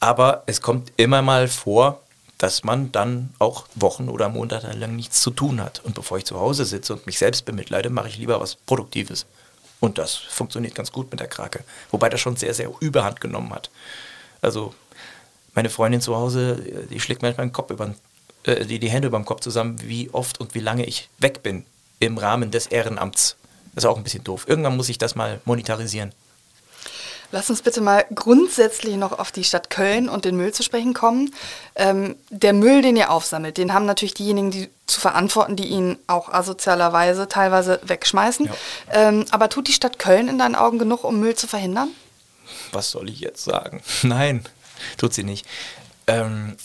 Aber es kommt immer mal vor, dass man dann auch Wochen oder Monate lang nichts zu tun hat. Und bevor ich zu Hause sitze und mich selbst bemitleide, mache ich lieber was Produktives. Und das funktioniert ganz gut mit der Krake. Wobei das schon sehr, sehr überhand genommen hat. Also meine Freundin zu Hause, die schlägt manchmal den Kopf über, äh, die, die Hände über dem Kopf zusammen, wie oft und wie lange ich weg bin im Rahmen des Ehrenamts. Das ist auch ein bisschen doof. Irgendwann muss ich das mal monetarisieren. Lass uns bitte mal grundsätzlich noch auf die Stadt Köln und den Müll zu sprechen kommen. Ähm, der Müll, den ihr aufsammelt, den haben natürlich diejenigen, die zu verantworten, die ihn auch asozialerweise teilweise wegschmeißen. Ja. Ähm, aber tut die Stadt Köln in deinen Augen genug, um Müll zu verhindern? Was soll ich jetzt sagen? (laughs) Nein, tut sie nicht. Ähm,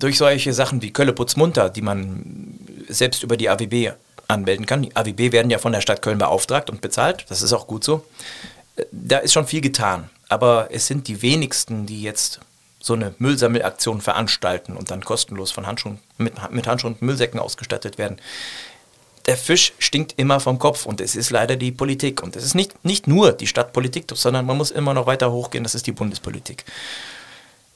durch solche Sachen wie Kölle putz munter, die man selbst über die AWB anmelden kann. Die AWB werden ja von der Stadt Köln beauftragt und bezahlt. Das ist auch gut so da ist schon viel getan. Aber es sind die wenigsten, die jetzt so eine Müllsammelaktion veranstalten und dann kostenlos von Handschuhen, mit, mit Handschuhen und Müllsäcken ausgestattet werden. Der Fisch stinkt immer vom Kopf und es ist leider die Politik. Und es ist nicht, nicht nur die Stadtpolitik, sondern man muss immer noch weiter hochgehen, das ist die Bundespolitik.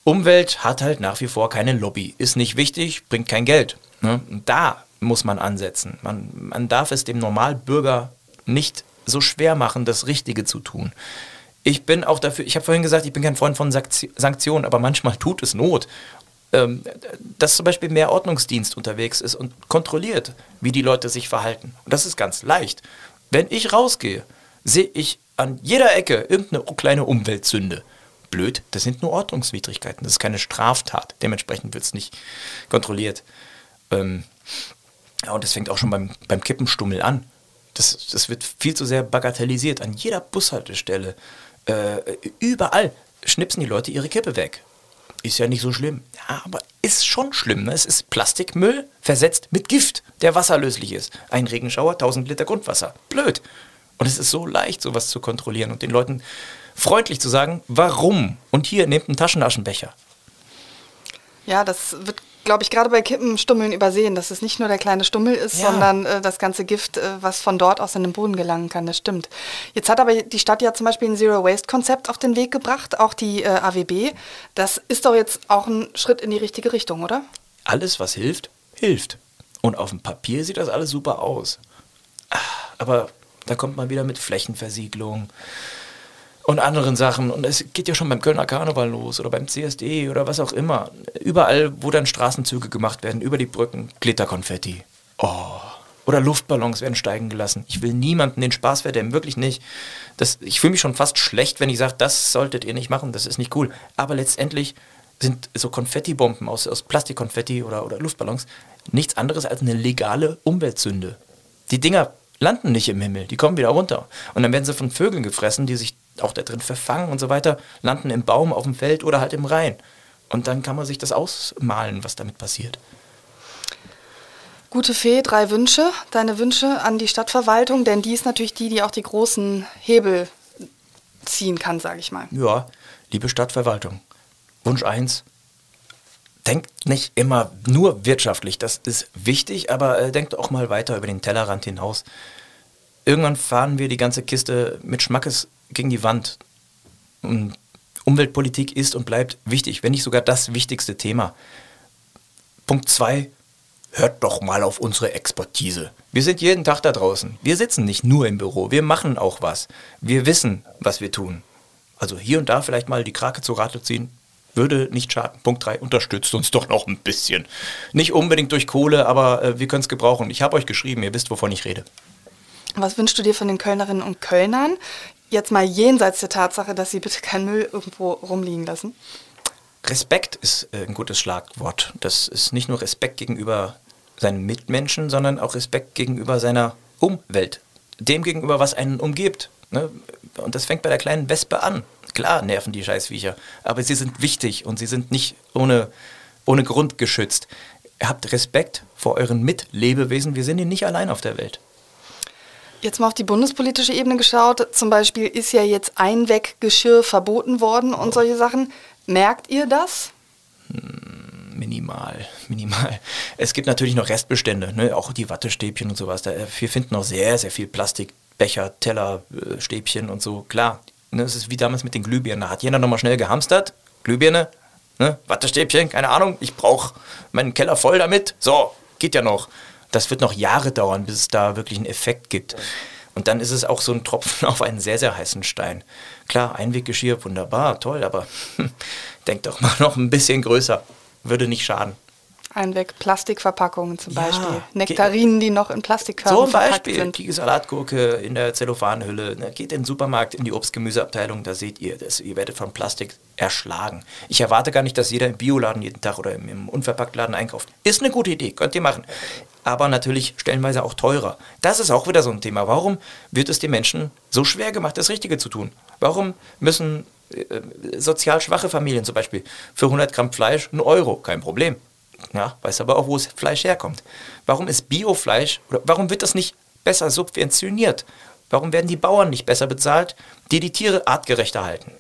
Umwelt hat halt nach wie vor keine Lobby, ist nicht wichtig, bringt kein Geld. Ne? Da muss man ansetzen. Man, man darf es dem Normalbürger nicht so schwer machen, das Richtige zu tun. Ich bin auch dafür, ich habe vorhin gesagt, ich bin kein Freund von Sanktionen, aber manchmal tut es Not. Ähm, dass zum Beispiel mehr Ordnungsdienst unterwegs ist und kontrolliert, wie die Leute sich verhalten. Und das ist ganz leicht. Wenn ich rausgehe, sehe ich an jeder Ecke irgendeine kleine Umweltsünde. Blöd, das sind nur Ordnungswidrigkeiten, das ist keine Straftat. Dementsprechend wird es nicht kontrolliert. Ähm, ja, und das fängt auch schon beim, beim Kippenstummel an. Das, das wird viel zu sehr bagatellisiert. An jeder Bushaltestelle, äh, überall schnipsen die Leute ihre Kippe weg. Ist ja nicht so schlimm. Ja, aber ist schon schlimm. Ne? Es ist Plastikmüll versetzt mit Gift, der wasserlöslich ist. Ein Regenschauer, 1000 Liter Grundwasser. Blöd. Und es ist so leicht, sowas zu kontrollieren und den Leuten freundlich zu sagen, warum. Und hier, nehmt einen Taschenaschenbecher. Ja, das wird glaube ich, gerade bei Kippenstummeln übersehen, dass es nicht nur der kleine Stummel ist, ja. sondern äh, das ganze Gift, äh, was von dort aus in den Boden gelangen kann. Das stimmt. Jetzt hat aber die Stadt ja zum Beispiel ein Zero-Waste-Konzept auf den Weg gebracht, auch die äh, AWB. Das ist doch jetzt auch ein Schritt in die richtige Richtung, oder? Alles, was hilft, hilft. Und auf dem Papier sieht das alles super aus. Ah, aber da kommt man wieder mit Flächenversiegelung, und anderen Sachen. Und es geht ja schon beim Kölner Karneval los oder beim CSD oder was auch immer. Überall, wo dann Straßenzüge gemacht werden, über die Brücken, Glitterkonfetti. Oh. Oder Luftballons werden steigen gelassen. Ich will niemanden den Spaß verderben, wirklich nicht. Das, ich fühle mich schon fast schlecht, wenn ich sage, das solltet ihr nicht machen, das ist nicht cool. Aber letztendlich sind so Konfettibomben aus, aus Plastikkonfetti oder, oder Luftballons nichts anderes als eine legale Umweltsünde. Die Dinger landen nicht im Himmel, die kommen wieder runter. Und dann werden sie von Vögeln gefressen, die sich auch da drin verfangen und so weiter, landen im Baum, auf dem Feld oder halt im Rhein. Und dann kann man sich das ausmalen, was damit passiert. Gute Fee, drei Wünsche. Deine Wünsche an die Stadtverwaltung, denn die ist natürlich die, die auch die großen Hebel ziehen kann, sage ich mal. Ja, liebe Stadtverwaltung. Wunsch 1. Denkt nicht immer nur wirtschaftlich, das ist wichtig, aber äh, denkt auch mal weiter über den Tellerrand hinaus. Irgendwann fahren wir die ganze Kiste mit Schmackes gegen die Wand. Und Umweltpolitik ist und bleibt wichtig, wenn nicht sogar das wichtigste Thema. Punkt 2. Hört doch mal auf unsere Expertise. Wir sind jeden Tag da draußen. Wir sitzen nicht nur im Büro, wir machen auch was. Wir wissen, was wir tun. Also hier und da vielleicht mal die Krake zu Rate ziehen, würde nicht schaden. Punkt 3, unterstützt uns doch noch ein bisschen. Nicht unbedingt durch Kohle, aber äh, wir können es gebrauchen. Ich habe euch geschrieben, ihr wisst, wovon ich rede. Was wünschst du dir von den Kölnerinnen und Kölnern? Jetzt mal jenseits der Tatsache, dass sie bitte keinen Müll irgendwo rumliegen lassen. Respekt ist äh, ein gutes Schlagwort. Das ist nicht nur Respekt gegenüber seinen Mitmenschen, sondern auch Respekt gegenüber seiner Umwelt. Dem gegenüber, was einen umgibt. Ne? Und das fängt bei der kleinen Wespe an. Klar nerven die Scheißviecher, aber sie sind wichtig und sie sind nicht ohne, ohne Grund geschützt. Habt Respekt vor euren Mitlebewesen. Wir sind hier nicht allein auf der Welt. Jetzt mal auf die bundespolitische Ebene geschaut. Zum Beispiel ist ja jetzt Einweggeschirr verboten worden und solche Sachen. Merkt ihr das? Hm, minimal, (laughs) minimal. Es gibt natürlich noch Restbestände, ne? auch die Wattestäbchen und sowas. Da, wir finden noch sehr, sehr viel Plastikbecher, Teller, äh, Stäbchen und so. Klar, ne? es ist wie damals mit den Glühbirnen. Da hat jeder nochmal schnell gehamstert. Glühbirne, ne? Wattestäbchen, keine Ahnung. Ich brauche meinen Keller voll damit. So, geht ja noch das wird noch Jahre dauern, bis es da wirklich einen Effekt gibt. Und dann ist es auch so ein Tropfen (laughs) auf einen sehr, sehr heißen Stein. Klar, Einweggeschirr, wunderbar, toll, aber (laughs) hm, denk doch mal noch ein bisschen größer. Würde nicht schaden. Einweg Plastikverpackungen zum ja, Beispiel. Nektarinen, die noch in Plastikkörben Zum Beispiel sind. die Salatgurke in der Zellophanhülle. Ne, geht in den Supermarkt, in die Obst-Gemüseabteilung, da seht ihr, das, ihr werdet von Plastik erschlagen. Ich erwarte gar nicht, dass jeder im Bioladen jeden Tag oder im, im Unverpacktladen einkauft. Ist eine gute Idee, könnt ihr machen. Aber natürlich stellenweise auch teurer. Das ist auch wieder so ein Thema. Warum wird es den Menschen so schwer gemacht, das Richtige zu tun? Warum müssen äh, sozial schwache Familien zum Beispiel für 100 Gramm Fleisch einen Euro, kein Problem ja, weiß aber auch, wo das Fleisch herkommt. Warum ist Biofleisch, oder warum wird das nicht besser subventioniert? Warum werden die Bauern nicht besser bezahlt, die die Tiere artgerechter halten?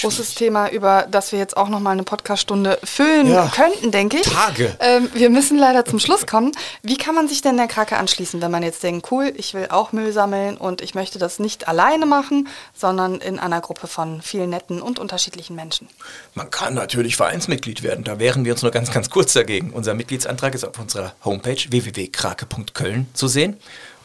Großes Thema, über das wir jetzt auch noch mal eine Podcaststunde füllen ja. könnten, denke ich. Tage. Ähm, wir müssen leider zum Schluss kommen. Wie kann man sich denn der Krake anschließen, wenn man jetzt denkt, cool, ich will auch Müll sammeln und ich möchte das nicht alleine machen, sondern in einer Gruppe von vielen netten und unterschiedlichen Menschen? Man kann natürlich Vereinsmitglied werden. Da wären wir uns nur ganz, ganz kurz dagegen. Unser Mitgliedsantrag ist auf unserer Homepage www.krake.köln zu sehen.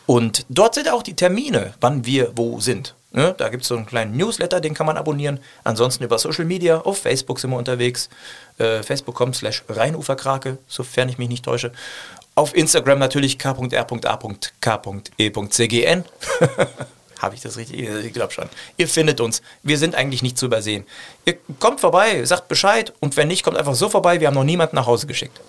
Und dort sind auch die Termine, wann wir wo sind. Ne? Da gibt es so einen kleinen Newsletter, den kann man abonnieren. Ansonsten über Social Media, auf Facebook sind wir unterwegs. Äh, Facebook.com slash Rheinuferkrake, sofern ich mich nicht täusche. Auf Instagram natürlich k.r.a.k.e.cgn. (laughs) Habe ich das richtig? Ich glaube schon. Ihr findet uns. Wir sind eigentlich nicht zu übersehen. Ihr kommt vorbei, sagt Bescheid und wenn nicht, kommt einfach so vorbei. Wir haben noch niemanden nach Hause geschickt.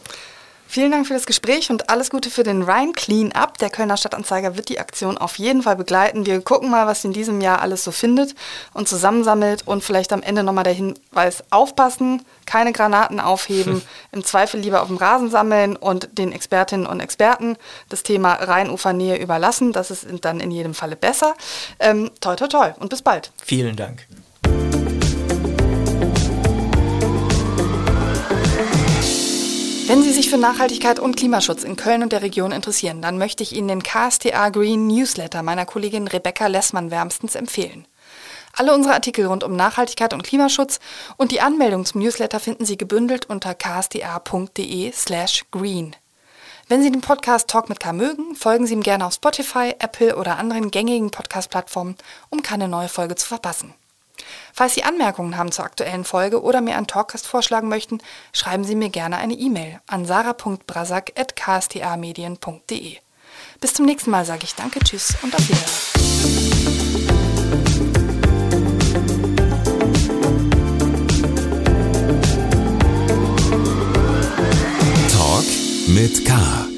Vielen Dank für das Gespräch und alles Gute für den Rhein Clean Up. Der Kölner Stadtanzeiger wird die Aktion auf jeden Fall begleiten. Wir gucken mal, was in diesem Jahr alles so findet und zusammensammelt und vielleicht am Ende nochmal der Hinweis, aufpassen, keine Granaten aufheben, (laughs) im Zweifel lieber auf dem Rasen sammeln und den Expertinnen und Experten das Thema Rheinufernähe überlassen. Das ist dann in jedem Falle besser. Ähm, toi, toi, toi und bis bald. Vielen Dank. Wenn Sie sich für Nachhaltigkeit und Klimaschutz in Köln und der Region interessieren, dann möchte ich Ihnen den KSTA Green Newsletter meiner Kollegin Rebecca Lessmann wärmstens empfehlen. Alle unsere Artikel rund um Nachhaltigkeit und Klimaschutz und die Anmeldung zum Newsletter finden Sie gebündelt unter ksda.de slash green. Wenn Sie den Podcast Talk mit K mögen, folgen Sie ihm gerne auf Spotify, Apple oder anderen gängigen Podcast-Plattformen, um keine neue Folge zu verpassen. Falls Sie Anmerkungen haben zur aktuellen Folge oder mir einen Talkcast vorschlagen möchten, schreiben Sie mir gerne eine E-Mail an sarah.brasak.ksta-medien.de. Bis zum nächsten Mal sage ich Danke, Tschüss und auf Wiedersehen. Talk mit K.